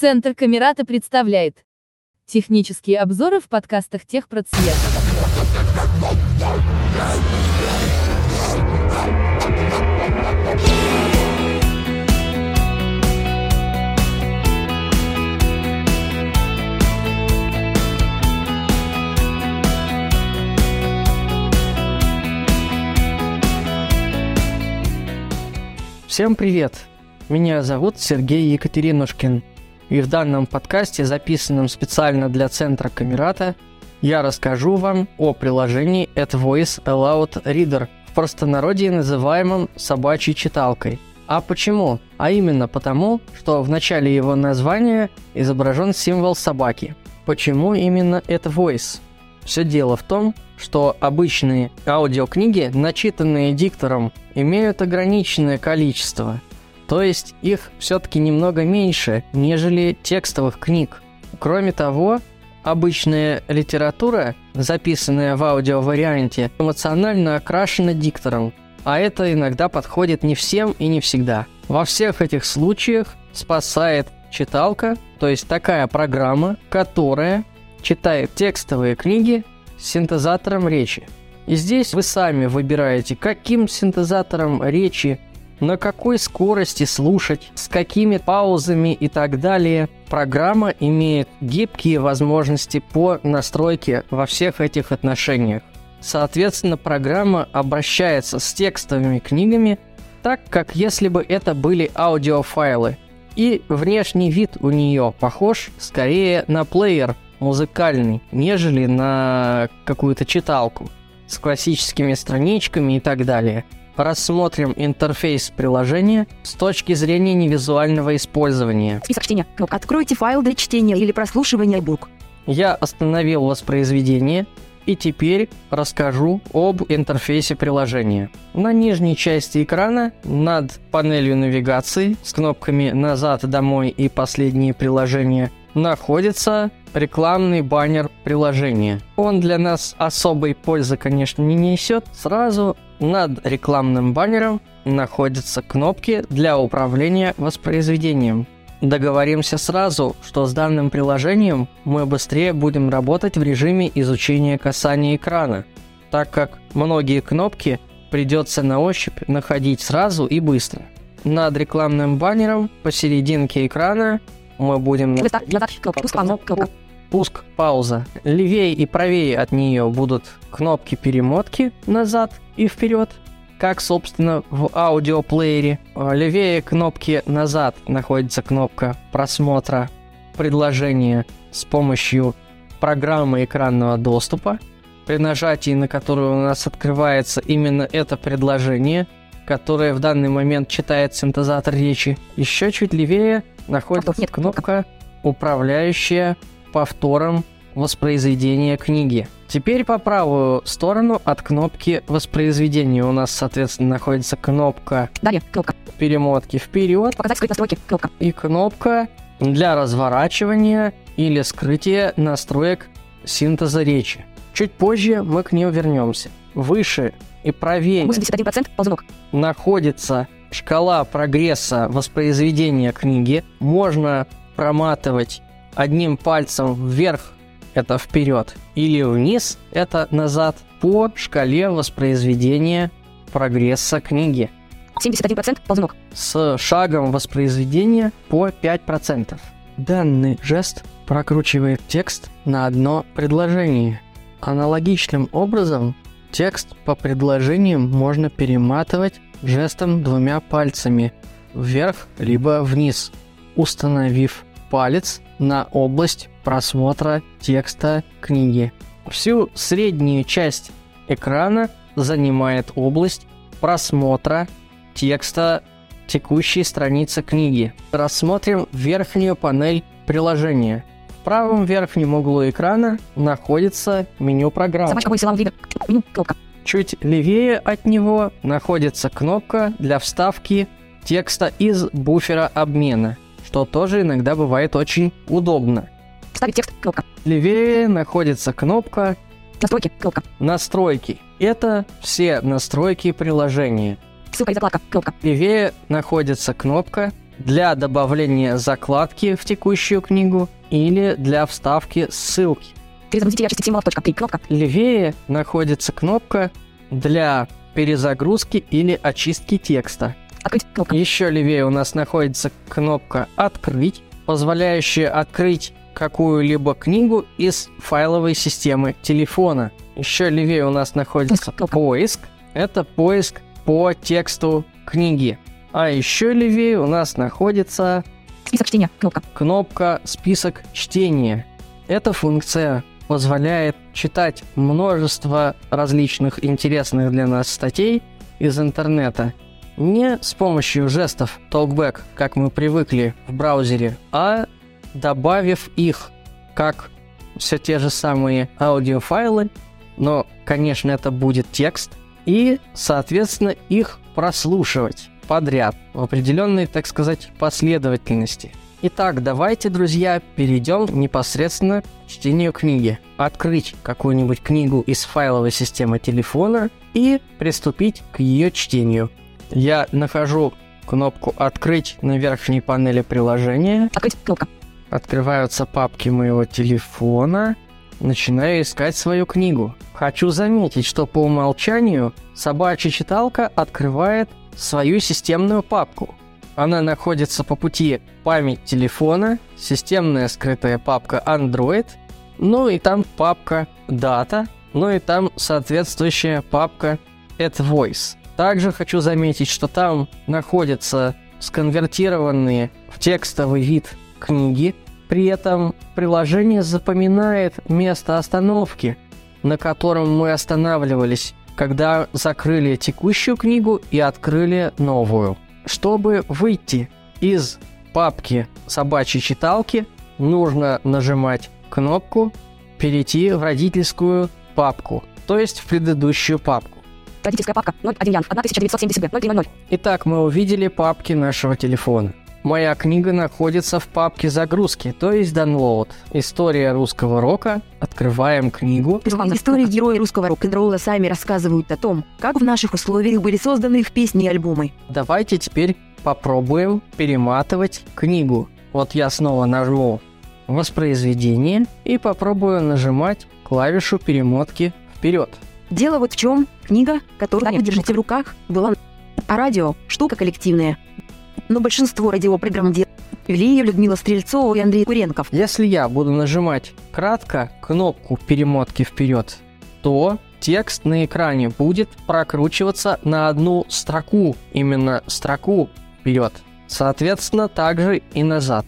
Центр Камерата представляет технические обзоры в подкастах техпроцвет. Всем привет! Меня зовут Сергей Екатеринушкин. И в данном подкасте, записанном специально для центра Камерата, я расскажу вам о приложении AdVoice Aloud Reader, в простонародье называемом собачьей читалкой. А почему? А именно потому, что в начале его названия изображен символ собаки. Почему именно AdVoice? Все дело в том, что обычные аудиокниги, начитанные диктором, имеют ограниченное количество – то есть их все-таки немного меньше, нежели текстовых книг. Кроме того, обычная литература, записанная в аудиоварианте, эмоционально окрашена диктором, а это иногда подходит не всем и не всегда. Во всех этих случаях спасает читалка, то есть такая программа, которая читает текстовые книги с синтезатором речи. И здесь вы сами выбираете, каким синтезатором речи на какой скорости слушать, с какими паузами и так далее. Программа имеет гибкие возможности по настройке во всех этих отношениях. Соответственно, программа обращается с текстовыми книгами так, как если бы это были аудиофайлы. И внешний вид у нее похож скорее на плеер музыкальный, нежели на какую-то читалку с классическими страничками и так далее – рассмотрим интерфейс приложения с точки зрения невизуального использования. Список чтения. Кнопка «Откройте файл для чтения» или прослушивания бук. Я остановил воспроизведение и теперь расскажу об интерфейсе приложения. На нижней части экрана над панелью навигации с кнопками «Назад», «Домой» и «Последние приложения» находится рекламный баннер приложения. Он для нас особой пользы, конечно, не несет. Сразу над рекламным баннером находятся кнопки для управления воспроизведением. Договоримся сразу, что с данным приложением мы быстрее будем работать в режиме изучения касания экрана, так как многие кнопки придется на ощупь находить сразу и быстро. Над рекламным баннером посерединке экрана мы будем... Пуск, пауза. Левее и правее от нее будут кнопки перемотки назад и вперед, как, собственно, в аудиоплеере. Левее кнопки назад находится кнопка просмотра предложения с помощью программы экранного доступа, при нажатии на которую у нас открывается именно это предложение, которое в данный момент читает синтезатор речи. Еще чуть левее находится Нет, кнопка, управляющая повтором воспроизведения книги. Теперь по правую сторону от кнопки воспроизведения у нас, соответственно, находится кнопка Далее, кнопка. перемотки вперед. Показать скрыть настройки, кнопка. И кнопка для разворачивания или скрытия настроек синтеза речи. Чуть позже мы к ней вернемся. Выше и правее 81% ползунок. находится шкала прогресса воспроизведения книги. Можно проматывать одним пальцем вверх это вперед или вниз это назад по шкале воспроизведения прогресса книги. 71% ползунок. С шагом воспроизведения по 5%. Данный жест прокручивает текст на одно предложение. Аналогичным образом текст по предложениям можно перематывать жестом двумя пальцами вверх либо вниз, установив палец на область просмотра текста книги. Всю среднюю часть экрана занимает область просмотра текста текущей страницы книги. Рассмотрим верхнюю панель приложения. В правом верхнем углу экрана находится меню программы. Собачка высела Меню кнопка. Чуть левее от него находится кнопка для вставки текста из буфера обмена – что тоже иногда бывает очень удобно. Вставить текст, кнопка. Левее находится кнопка Настройки, кнопка. «Настройки». Это все настройки приложения. Ссылка и закладка, кнопка. Левее находится кнопка для добавления закладки в текущую книгу или для вставки ссылки. Символов точка. Три. Кнопка. Левее находится кнопка для перезагрузки или очистки текста. Открыть. Кнопка. Еще левее у нас находится кнопка «Открыть», позволяющая открыть какую-либо книгу из файловой системы телефона. Еще левее у нас находится поиск. Это поиск по тексту книги. А еще левее у нас находится Список чтения. Кнопка. кнопка «Список чтения». Эта функция позволяет читать множество различных интересных для нас статей из интернета не с помощью жестов Talkback, как мы привыкли в браузере, а добавив их как все те же самые аудиофайлы, но, конечно, это будет текст, и, соответственно, их прослушивать подряд в определенной, так сказать, последовательности. Итак, давайте, друзья, перейдем непосредственно к чтению книги. Открыть какую-нибудь книгу из файловой системы телефона и приступить к ее чтению. Я нахожу кнопку «Открыть» на верхней панели приложения, Открыть. Кнопка. открываются папки моего телефона, начинаю искать свою книгу. Хочу заметить, что по умолчанию собачья читалка открывает свою системную папку. Она находится по пути память телефона, системная скрытая папка Android, ну и там папка Data, ну и там соответствующая папка AdVoice. Также хочу заметить, что там находятся сконвертированные в текстовый вид книги. При этом приложение запоминает место остановки, на котором мы останавливались, когда закрыли текущую книгу и открыли новую. Чтобы выйти из папки собачьей читалки, нужно нажимать кнопку «Перейти в родительскую папку», то есть в предыдущую папку. Родительская папка. 01 Янв. 1970 Б. 0300. Итак, мы увидели папки нашего телефона. Моя книга находится в папке загрузки, то есть download. История русского рока. Открываем книгу. Истории герои русского рок-н-ролла сами рассказывают о том, как в наших условиях были созданы их песни и альбомы. Давайте теперь попробуем перематывать книгу. Вот я снова нажму воспроизведение и попробую нажимать клавишу перемотки вперед. Дело вот в чем. Книга, которую вы держите в руках, была а радио – штука коллективная. Но большинство радиопрограмм дел... Вели ее Людмила Стрельцова и Андрей Куренков. Если я буду нажимать кратко кнопку перемотки вперед, то текст на экране будет прокручиваться на одну строку, именно строку вперед. Соответственно, также и назад.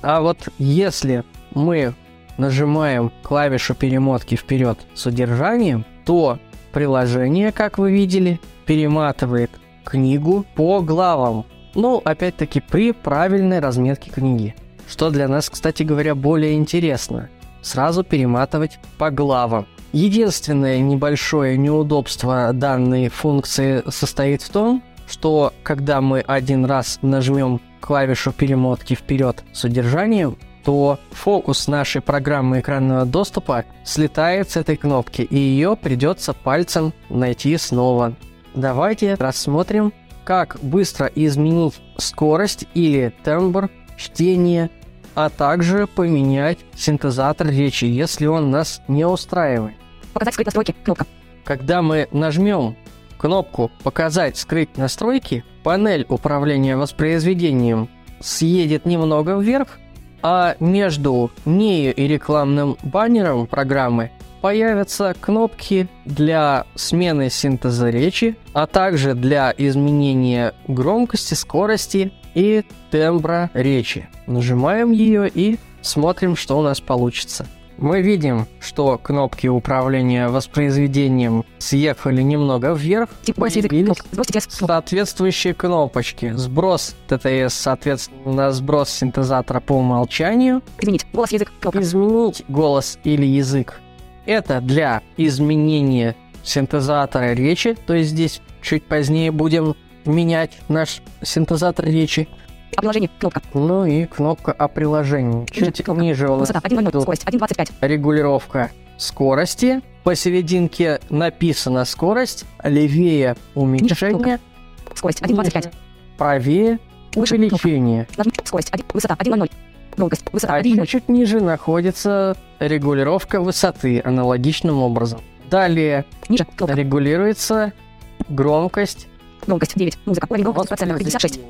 А вот если мы нажимаем клавишу перемотки вперед с удержанием, то приложение, как вы видели, перематывает книгу по главам. Ну, опять-таки, при правильной разметке книги. Что для нас, кстати говоря, более интересно. Сразу перематывать по главам. Единственное небольшое неудобство данной функции состоит в том, что когда мы один раз нажмем клавишу перемотки вперед с удержанием, то фокус нашей программы экранного доступа слетает с этой кнопки, и ее придется пальцем найти снова. Давайте рассмотрим, как быстро изменить скорость или тембр чтения, а также поменять синтезатор речи, если он нас не устраивает. Показать скрыть настройки. Кнопка. Когда мы нажмем кнопку «Показать скрыть настройки», панель управления воспроизведением съедет немного вверх, а между нею и рекламным баннером программы появятся кнопки для смены синтеза речи, а также для изменения громкости, скорости и тембра речи. Нажимаем ее и смотрим, что у нас получится. Мы видим, что кнопки управления воспроизведением съехали немного вверх, Тип поиск язык. появились Кнопка. Сбросить текст. Кнопка. соответствующие кнопочки. Сброс ТТС, соответственно, на сброс синтезатора по умолчанию. Изменить. Голос язык. Кнопка. Изменить голос или язык. Это для изменения синтезатора речи, то есть здесь чуть позднее будем менять наш синтезатор речи. О приложении. Кнопка. Ну и кнопка о приложении. Чуть Кнопка. ниже у нас Высота 1.00. идут Скорость 1.25. регулировка скорости. Посерединке написана скорость, левее уменьшение, Скорость 1.25. правее Выше. Увеличение. Нажми. Скорость. Один. Высота. 1.00. Громкость. Высота. А 1.0. чуть ниже находится регулировка высоты аналогичным образом. Далее Ниже. Регулируется громкость. Громкость. 9. Музыка. Уровень громкости. Процентов. 56.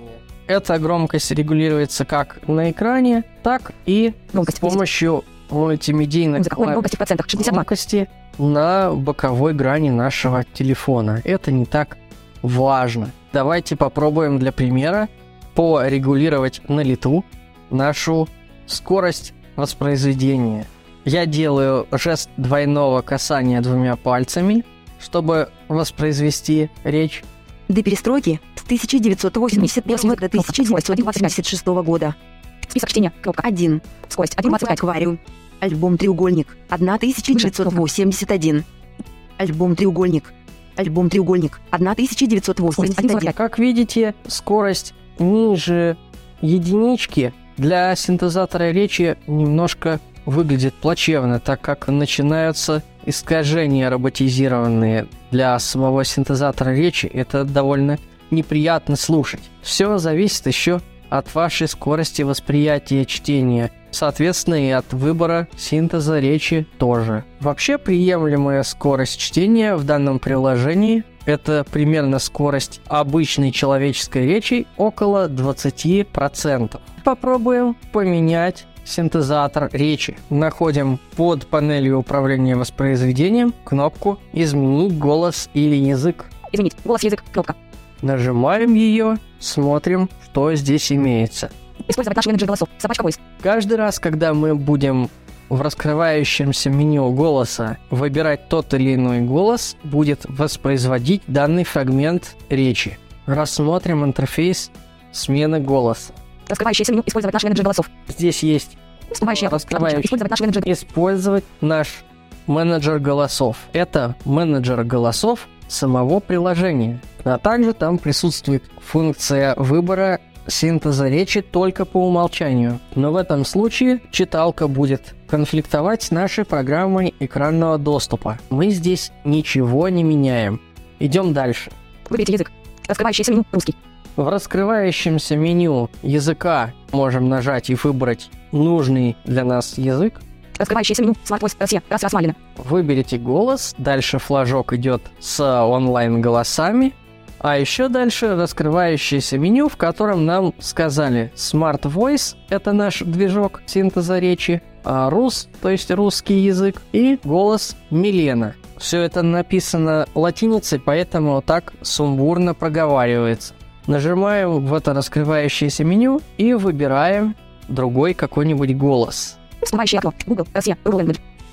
Эта громкость регулируется как на экране, так и Громкость. с помощью мультимедийной Музыка. Уровень громкости в процентах. 62. громкости на боковой грани нашего телефона. Это не так важно. Давайте попробуем для примера порегулировать на лету нашу скорость воспроизведения. Я делаю жест двойного касания двумя пальцами, чтобы воспроизвести речь. До перестройки с 1988 до 1986 года. Список чтения. Кнопка. 1. Скорость. 1.25. Аквариум. Альбом «Треугольник». 1981. Альбом «Треугольник». Альбом «Треугольник». 1981. Как видите, скорость ниже единички для синтезатора речи немножко выглядит плачевно, так как начинаются искажения роботизированные для самого синтезатора речи. Это довольно неприятно слушать. Все зависит еще от вашей скорости восприятия чтения, соответственно и от выбора синтеза речи тоже. Вообще приемлемая скорость чтения в данном приложении это примерно скорость обычной человеческой речи около 20%. Попробуем поменять синтезатор речи. Находим под панелью управления воспроизведением кнопку «Изменить голос или язык». Изменить. Голос, язык. Кнопка. Нажимаем ее, смотрим, что здесь имеется. Использовать наш менеджер голосов. Собачка voice. Каждый раз, когда мы будем в раскрывающемся меню голоса выбирать тот или иной голос, будет воспроизводить данный фрагмент речи. Рассмотрим интерфейс смены голоса. Раскрывающееся меню. Использовать наш менеджер голосов. Здесь есть окно. Раскрывающий. Использовать наш менеджер. использовать наш менеджер голосов. Это менеджер голосов самого приложения. А также там присутствует функция выбора синтеза речи только по умолчанию. Но в этом случае читалка будет конфликтовать с нашей программой экранного доступа. Мы здесь ничего не меняем. Идем дальше. Выберите язык. Раскрывающееся меню. Русский. В раскрывающемся меню языка можем нажать и выбрать нужный для нас язык. Раскрывающееся меню. Smart Voice. Россия. Раз, раз, Малина. Выберите голос, дальше флажок идет с онлайн-голосами, а еще дальше раскрывающееся меню, в котором нам сказали Smart Voice — это наш движок синтеза речи, а Рус, то есть русский язык, и голос Милена. Все это написано латиницей, поэтому так сумбурно проговаривается. Нажимаем в это раскрывающееся меню и выбираем другой какой-нибудь голос.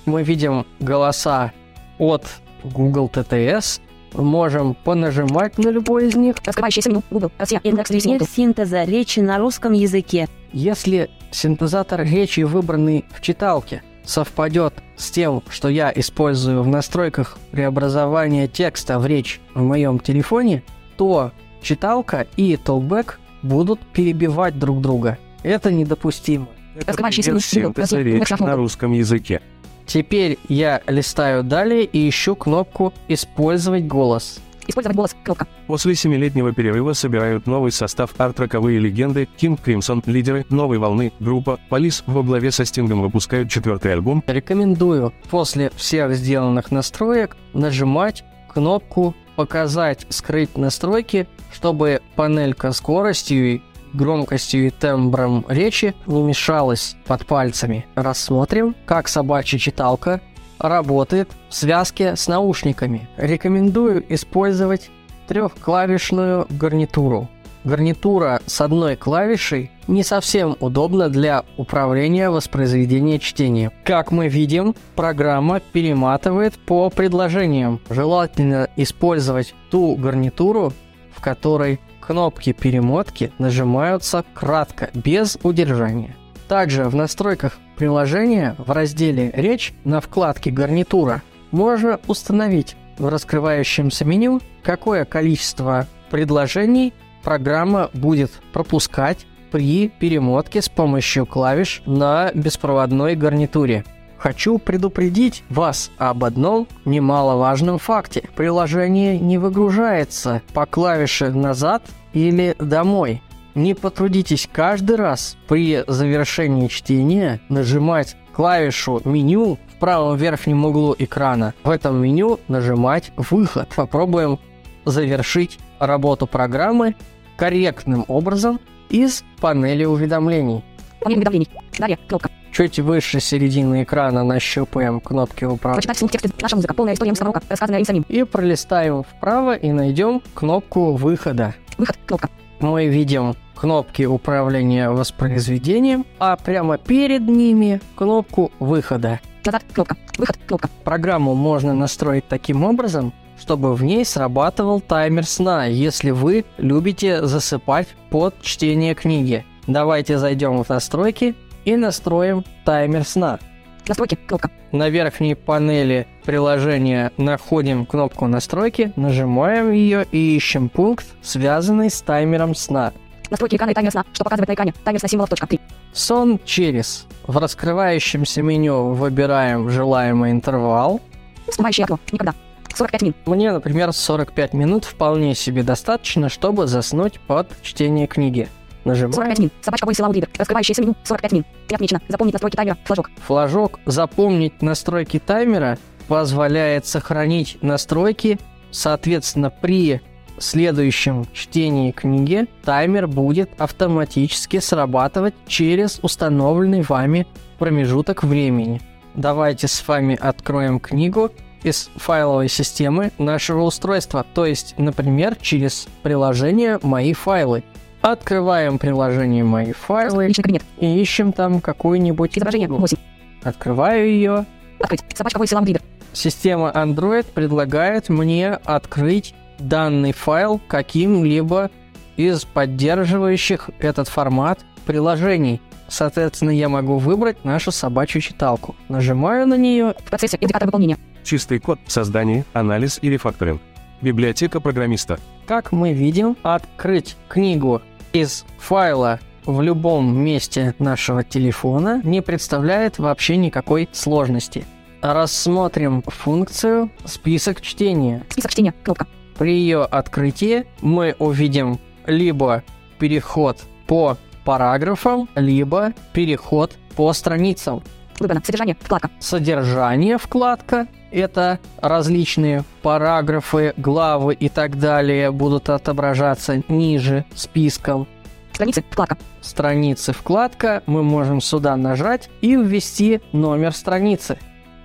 Мы видим голоса от Google TTS, можем понажимать на любой из них. Раскрывающееся меню. Google. Россия. Индекс. Нет синтеза речи на русском языке. Если синтезатор речи, выбранный в читалке, совпадет с тем, что я использую в настройках преобразования текста в речь в моем телефоне, то читалка и толбэк будут перебивать друг друга. Это недопустимо. Речи Индекс на русском языке. Теперь я листаю далее и ищу кнопку «Использовать голос». Использовать голос. Кнопка. После семилетнего перерыва собирают новый состав арт-роковые легенды, Кинг Кримсон, лидеры новой волны, группа, Полис во главе со Стингом выпускают четвертый альбом, Рекомендую после всех сделанных настроек нажимать кнопку «Показать, скрыть настройки», чтобы панелька скоростью громкостью и тембром речи не мешалась под пальцами. Рассмотрим, как собачья читалка работает в связке с наушниками. Рекомендую использовать трехклавишную гарнитуру. Гарнитура с одной клавишей не совсем удобна для управления воспроизведения чтения. Как мы видим, программа перематывает по предложениям. Желательно использовать ту гарнитуру, в которой кнопки перемотки нажимаются кратко, без удержания. Также в настройках приложения в разделе «Речь» на вкладке «Гарнитура» можно установить в раскрывающемся меню, какое количество предложений программа будет пропускать при перемотке с помощью клавиш на беспроводной гарнитуре. Хочу предупредить вас об одном немаловажном факте. Приложение не выгружается по клавише «назад» или «домой». не потрудитесь каждый раз при завершении чтения нажимать клавишу меню в правом верхнем углу экрана. В этом меню нажимать «Выход». Попробуем завершить работу программы корректным образом из панели уведомлений. Панель уведомлений. Далее. Кнопка. Чуть выше середины экрана нащупаем кнопки управления Прочитать вслух тексты. Наша музыка. Полная история урока, рассказанная им самим. и пролистаем вправо и найдем кнопку выхода. Выход. Кнопка. Мы видим кнопки управления воспроизведением, а прямо перед ними кнопку выхода. Назад. Кнопка. Выход. Кнопка. Программу можно настроить таким образом, чтобы в ней срабатывал таймер сна, если вы любите засыпать под чтение книги. Давайте зайдем в настройки и настроим таймер сна. Настройки. Кнопка. На верхней панели приложения находим кнопку настройки, нажимаем ее и ищем пункт, связанный с таймером сна. Настройки экрана и таймер сна. Что показывает на экране? Таймер сна символов. Точка. 3. Сон через. В раскрывающемся меню выбираем желаемый интервал. Всплывающее окно. Никогда. 45 минут. Мне, например, 45 минут вполне себе достаточно, чтобы заснуть под чтение книги. Нажимаем 45 минут. Собачка Loud Reader. Раскрывающееся меню. 45 минут. И отмечено. Запомнить настройки таймера. Флажок. флажок «Запомнить настройки таймера» позволяет сохранить настройки, соответственно, при следующем чтении книги таймер будет автоматически срабатывать через установленный вами промежуток времени. Давайте с вами откроем книгу из файловой системы нашего устройства, то есть, например, через приложение «Мои файлы». Открываем приложение «Мои файлы» и ищем там какую-нибудь Изображение. книгу. 8. Открываю ее. Открыть. Собачка Loud Reader. Система Android предлагает мне открыть данный файл каким-либо из поддерживающих этот формат приложений. Соответственно, я могу выбрать нашу собачью читалку. Нажимаю на нее. В процессе. Индикатор выполнения. Чистый код, создание, анализ и рефакторинг. Библиотека программиста. Как мы видим, открыть книгу из файла в любом месте нашего телефона не представляет вообще никакой сложности. Рассмотрим функцию «Список чтения». Список чтения. Кнопка. При ее открытии мы увидим либо переход по параграфам, либо переход по страницам. Выбрано. Содержание. Вкладка. Содержание вкладка – это различные параграфы, главы и так далее будут отображаться ниже списком. Страницы. Вкладка. Страницы вкладка, мы можем сюда нажать и ввести номер страницы.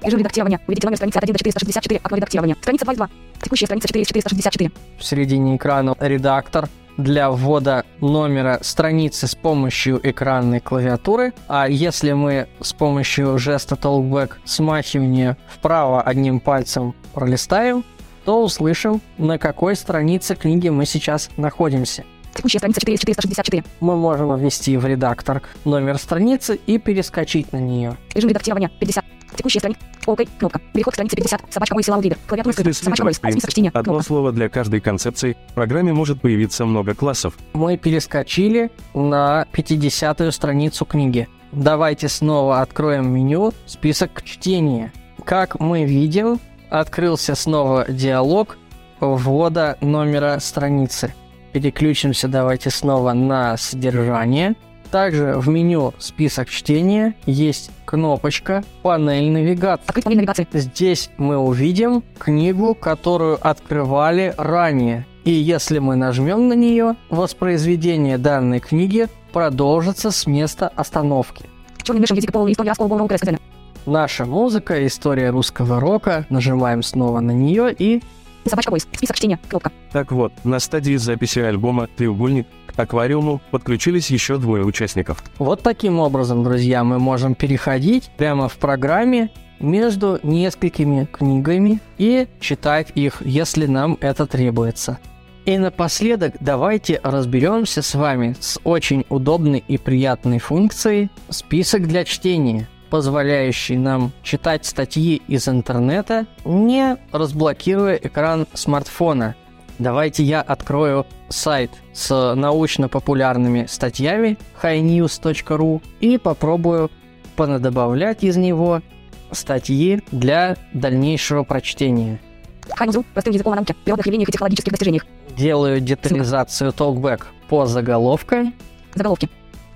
Режим редактирования. Введите номер страницы от 1 до 464. Окно редактирования. Страница 22. Текущая страница 4 из 464. В середине экрана редактор для ввода номера страницы с помощью экранной клавиатуры. А если мы с помощью жеста Talkback смахивания вправо одним пальцем пролистаем, то услышим, на какой странице книги мы сейчас находимся. Текущая страница 4 из 464. Мы можем ввести в редактор номер страницы и перескочить на нее. Режим редактирования. 50. Текущая страница. Окей. Кнопка. Переход к странице 50. Собачка Loud Reader. Клавиатура скрыта. Собачка Voice. Список чтения. «одно Кнопка. слово для каждой концепции», в программе может появиться много классов. Мы перескочили на 50-ю страницу книги. Давайте снова откроем меню «Список чтения». Как мы видим, открылся снова диалог ввода номера страницы. Переключимся давайте снова на содержание. Также в меню «Список чтения» есть кнопочка «Панель навигации». Открыть панель навигации. Здесь мы увидим книгу, которую открывали ранее. И если мы нажмем на нее, воспроизведение данной книги продолжится с места остановки. Наша музыка, история русского рока. Нажимаем снова на нее и Собачка Voice. Список чтения. Кнопка. Так вот, на стадии записи альбома «Треугольник» аквариуму подключились еще двое участников. вот таким образом, друзья, мы можем переходить прямо в программе между несколькими книгами и читать их, если нам это требуется. И напоследок давайте разберемся с вами с очень удобной и приятной функцией «Список для чтения», позволяющий нам читать статьи из интернета, не разблокируя экран смартфона. Давайте я открою сайт с научно-популярными статьями highnews.ru и попробую понадобавлять из него статьи для дальнейшего прочтения. Хайнузу. Простым языком о науке. Природных явлениях и технологических достижениях. Делаю детализацию Talkback по заголовкам. Заголовки.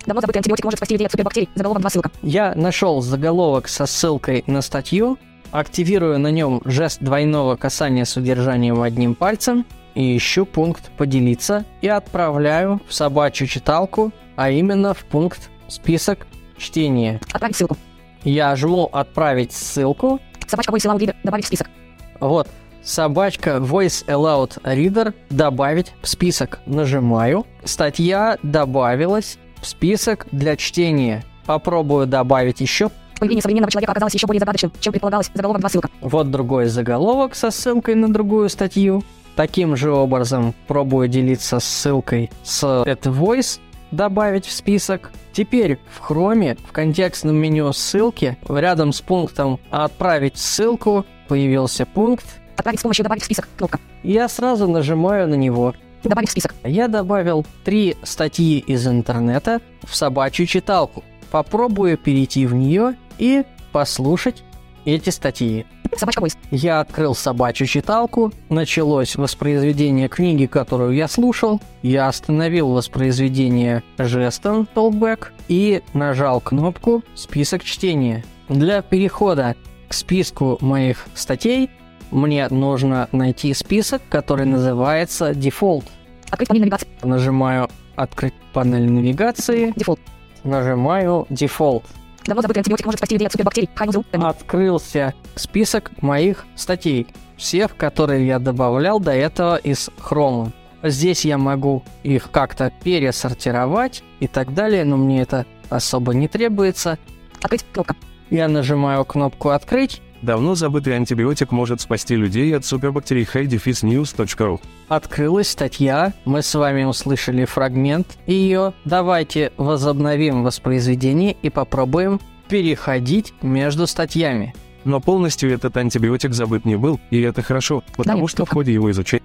Давно забытый антибиотик может спасти людей от супербактерий. Заголовок 2 ссылка. Я нашел заголовок со ссылкой на статью, активирую на нем жест двойного касания с удержанием одним пальцем и ищу пункт «Поделиться» и отправляю в собачью читалку, а именно в пункт «Список чтения». Отправить ссылку. Я жму «Отправить ссылку», Собачка Voice Allowed Reader. Добавить в список. вот, собачка Voice Allowed Reader добавить в список. Нажимаю, статья добавилась в список для чтения. Попробую добавить еще Появление современного человека оказалось еще более загадочным, чем предполагалось. Заголовок 2 ссылка. Вот другой заголовок со ссылкой на другую статью. Таким же образом пробую делиться ссылкой с At Voice, добавить в список. Теперь в Chrome в контекстном меню ссылки рядом с пунктом «Отправить ссылку» появился пункт. Отправить с помощью добавить в список. Кнопка. Я сразу нажимаю на него. Добавить в список. Я добавил три статьи из интернета в собачью читалку. Попробую перейти в нее и послушать эти статьи. Собачка Voice. Я открыл собачью читалку, началось воспроизведение книги, которую я слушал, я остановил воспроизведение жестом Talkback и нажал кнопку «Список чтения». Для перехода к списку моих статей мне нужно найти список, который называется Default. Открыть панель навигации. Нажимаю «Открыть панель навигации», Дефолт. нажимаю «Default». Давно забытый антибиотик может спасти людей от супербактерий. Hi-News. открылся список моих статей, всех, которые я добавлял до этого из Chrome. Здесь я могу их как-то пересортировать и так далее, но мне это особо не требуется. Открыть. Кнопка. Я нажимаю кнопку «Открыть», Давно забытый антибиотик может спасти людей от супербактерий hi дефис news.ru. открылась статья, мы с вами услышали фрагмент ее. Давайте возобновим воспроизведение и попробуем переходить между статьями. Но полностью этот антибиотик забыт не был, и это хорошо, потому Далее, что в кнопка. ходе его изучения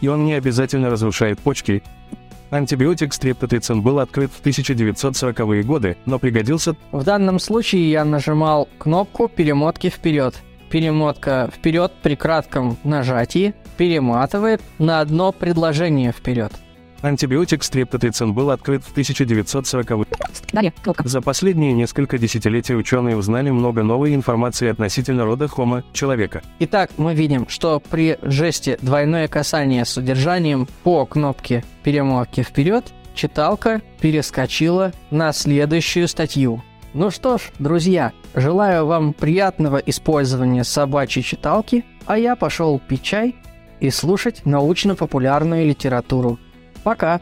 и он не обязательно разрушает почки. Антибиотик стрептоцин был открыт в 1940-е годы, но пригодился В данном случае я нажимал кнопку перемотки вперед. Перемотка вперед при кратком нажатии перематывает на одно предложение вперед. антибиотик стрептоцин был открыт в 1940-е. Далее. Кнопка. За последние несколько десятилетий ученые узнали много новой информации относительно рода Homo человека. Итак, мы видим, что при жесте двойное касание с удержанием по кнопке перемотки вперед читалка перескочила на следующую статью. Ну что ж, друзья, желаю вам приятного использования собачьей читалки, а я пошел пить чай и слушать научно-популярную литературу. Пока!